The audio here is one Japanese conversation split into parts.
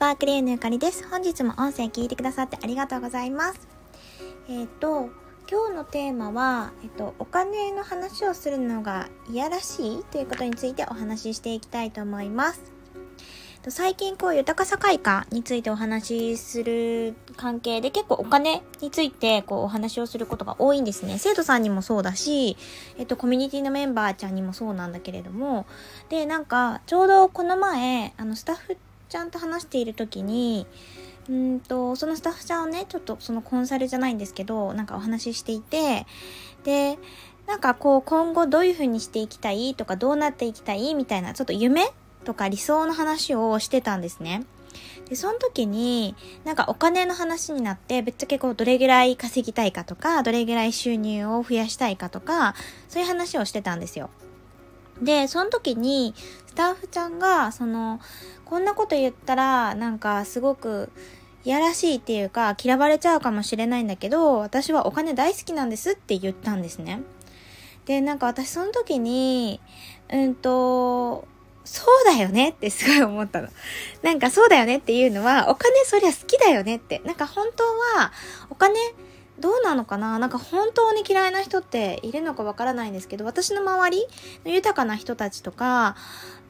パークレーヌゆかりです。本日も音声聞いてくださってありがとうございます。えっ、ー、と、今日のテーマは、えっ、と、お金の話をするのがいやらしいということについてお話ししていきたいと思います。最近こう豊かさ開花についてお話しする関係で結構お金についてこうお話をすることが多いんですね。生徒さんにもそうだし、えっとコミュニティのメンバーちゃんにもそうなんだけれども、で、なんかちょうどこの前、あのスタッフちゃんと話している時に、うんと、そのスタッフちゃんをね、ちょっとそのコンサルじゃないんですけど、なんかお話ししていて、で、なんかこう今後どういう風にしていきたい？とかどうなっていきたい？みたいなちょっと夢とか理想の話をしてたんですね。で、その時に、なんかお金の話になって、ぶっちゃけこう、どれぐらい稼ぎたいかとか、どれぐらい収入を増やしたいかとか、そういう話をしてたんですよ。で、その時に、スタッフちゃんが、その、こんなこと言ったら、なんかすごく、いやらしいっていうか、嫌われちゃうかもしれないんだけど、私はお金大好きなんですって言ったんですね。で、なんか私その時に、うんと、そうだよねってすごい思ったの。なんかそうだよねっていうのは、お金そりゃ好きだよねって。なんか本当は、お金、どうなのかな？なんか本当に嫌いな人っているのかわからないんですけど、私の周りの豊かな人たちとか、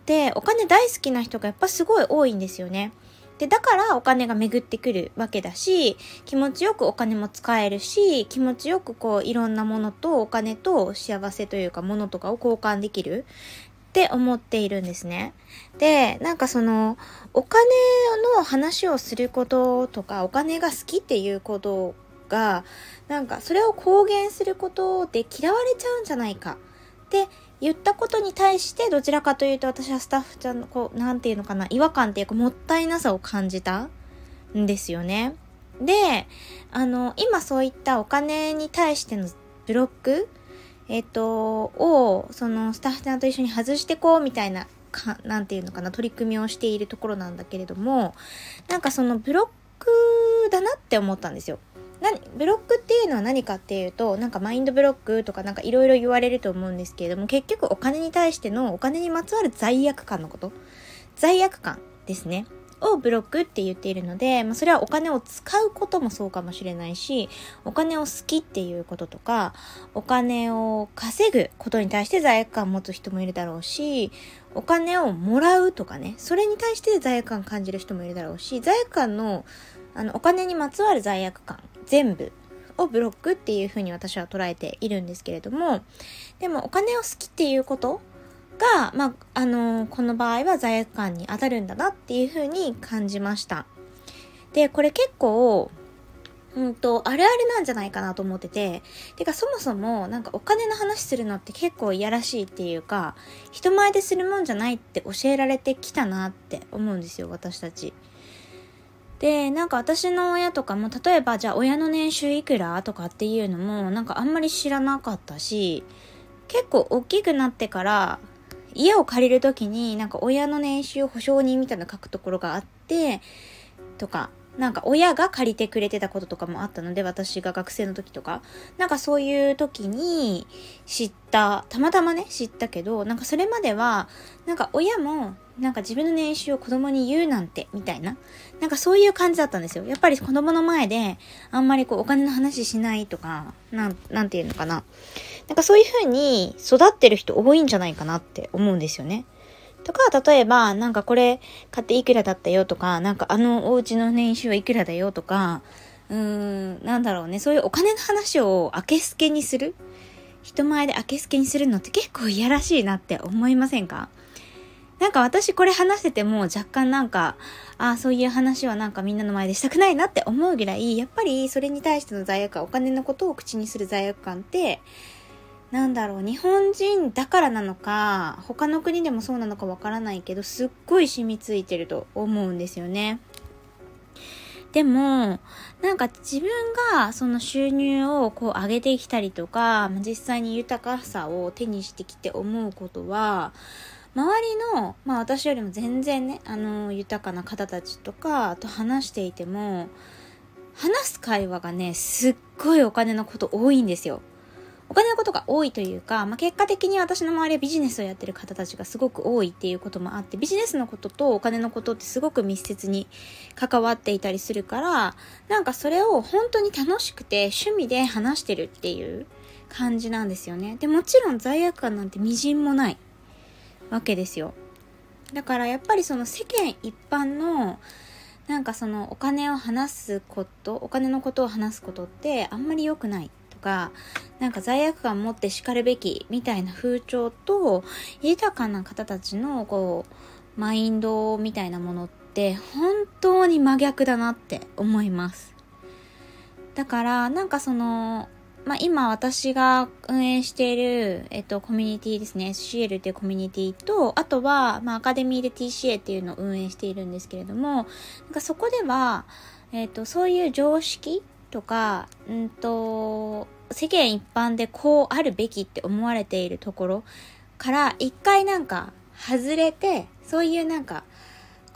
で、お金大好きな人がやっぱすごい多いんですよね。で、だからお金が巡ってくるわけだし、気持ちよくお金も使えるし、気持ちよくこういろんなものとお金と幸せというかものとかを交換できるって思っているんですね。で、なんかその、お金の話をすることとか、お金が好きっていうことが、なんかそれを公言することで嫌われちゃうんじゃないかって言ったことに対して、どちらかというと私はスタッフちゃんの、こう、なんていうのかな、違和感っていうか、もったいなさを感じたんですよね。で、あの、今そういったお金に対してのブロックえっ、と、を、そのスタッフさんと一緒に外してこうみたいな、か、なんていうのかな、取り組みをしているところなんだけれども、なんかそのブロックだなって思ったんですよ。ブロックっていうのは何かっていうと、なんかマインドブロックとかなんかいろいろ言われると思うんですけれども、結局お金に対してのお金にまつわる罪悪感のこと。罪悪感ですね。をブロックって言っているので、まあ、それはお金を使うこともそうかもしれないし、お金を好きっていうこととか、お金を稼ぐことに対して罪悪感を持つ人もいるだろうし、お金をもらうとかね、それに対して罪悪感を感じる人もいるだろうし、罪悪感の、あの、お金にまつわる罪悪感、全部をブロックっていうふうに私は捉えているんですけれども、でもお金を好きっていうことが、まあ、あの、この場合は罪悪感に当たるんだなっていうふうに感じました。で、これ結構、うんと、あれあれなんじゃないかなと思ってて、てかそもそもなんかお金の話するのって結構いやらしいっていうか、人前でするもんじゃないって教えられてきたなって思うんですよ、私たち。で、なんか私の親とかも、例えばじゃあ親の年収いくらとかっていうのも、なんかあんまり知らなかったし、結構大きくなってから、家を借りる時になんか親の年収保証人みたいな書くところがあってとかなんか親が借りてくれてたこととかもあったので私が学生の時とか。なんかそういう時に知ったたまたまね知ったけどなんかそれまではなんか親もなんか自分の年収を子供に言うなんてみたいな。なんかそういう感じだったんですよ。やっぱり子供の前であんまりこうお金の話しないとかなんなんていうのかな。なんかそういう風に育ってる人多いんじゃないかなって思うんですよね。とか、例えば、なんかこれ買っていくらだったよとか、なんかあのお家の年収はいくらだよとか、うーん、なんだろうね、そういうお金の話を明けすけにする。人前で明けすけにするのって結構いやらしいなって思いませんか？なんか私これ話してても若干なんか、ああ、そういう話はなんかみんなの前でしたくないなって思うぐらい、やっぱりそれに対しての罪悪感、お金のことを口にする罪悪感って、なんだろう、日本人だからなのか、他の国でもそうなのかわからないけど、すっごい染みついてると思うんですよね。でも、なんか自分がその収入をこう上げてきたりとか、実際に豊かさを手にしてきて思うことは、周りの、まあ私よりも全然ね、あの、豊かな方たちとかと話していても、話す会話がね、すっごいお金のこと多いんですよ。お金のことが多いというか、まあ、結果的に私の周りはビジネスをやってる方たちがすごく多いっていうこともあって、ビジネスのこととお金のことってすごく密接に関わっていたりするから、なんかそれを本当に楽しくて趣味で話してるっていう感じなんですよね。で、もちろん罪悪感なんてみじんもないわけですよ。だからやっぱりその世間一般のなんかそのお金を話すことお金のことを話すことってあんまり良くないとかなんか罪悪感持ってしかるべきみたいな風潮と豊かな方たちのこうマインドみたいなものって本当に真逆だなって思いますだからなんかそのまあ、今私が運営している、えっと、コミュニティですね。SCL っていうコミュニティと、あとは、まあ、アカデミーで TCA っていうのを運営しているんですけれども、なんかそこでは、えっと、そういう常識とか、うんと、世間一般でこうあるべきって思われているところから一回なんか外れて、そういうなんか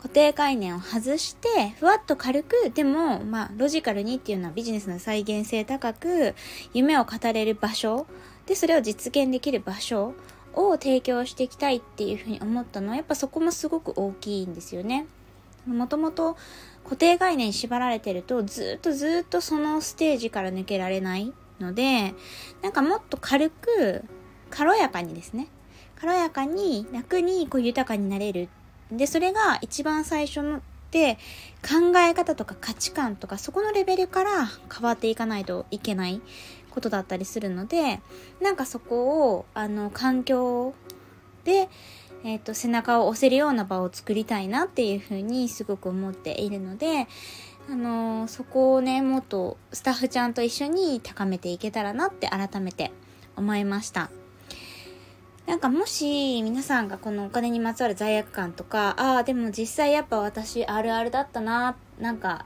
固定概念を外して、ふわっと軽く、でも、まあ、ロジカルにっていうのはビジネスの再現性高く、夢を語れる場所、で、それを実現できる場所を提供していきたいっていうふうに思ったのは、やっぱそこもすごく大きいんですよね。もともと固定概念に縛られてると、ずっとずっとそのステージから抜けられないので、なんかもっと軽く、軽やかにですね、軽やかに楽にこう豊かになれるで、それが一番最初ので考え方とか価値観とかそこのレベルから変わっていかないといけないことだったりするのでなんかそこをあの環境で、えーと、背中を押せるような場を作りたいなっていうふうにすごく思っているのであのそこをねもっとスタッフちゃんと一緒に高めていけたらなって改めて思いました。なんかもし皆さんがこのお金にまつわる罪悪感とか、ああ、でも実際やっぱ私あるあるだったな、なんか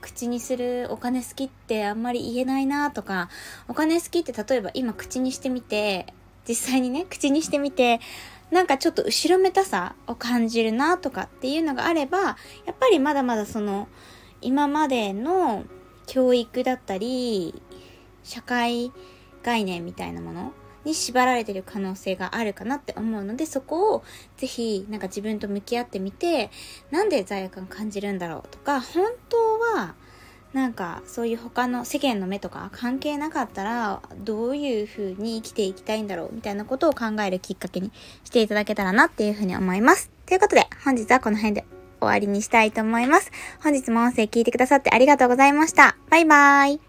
口にするお金好きってあんまり言えないなとか、お金好きって例えば今口にしてみて、実際にね、口にしてみて、なんかちょっと後ろめたさを感じるなとかっていうのがあれば、やっぱりまだまだその、今までの教育だったり、社会概念みたいなものに縛られてる可能性があるかなって思うので、そこをぜひなんか自分と向き合ってみて、なんで罪悪感感じるんだろうとか、本当はなんかそういう他の世間の目とか関係なかったらどういう風に生きていきたいんだろうみたいなことを考えるきっかけにしていただけたらなっていう風に思います。ということで本日はこの辺で終わりにしたいと思います。本日も音声聞いてくださってありがとうございました。バイバーイ。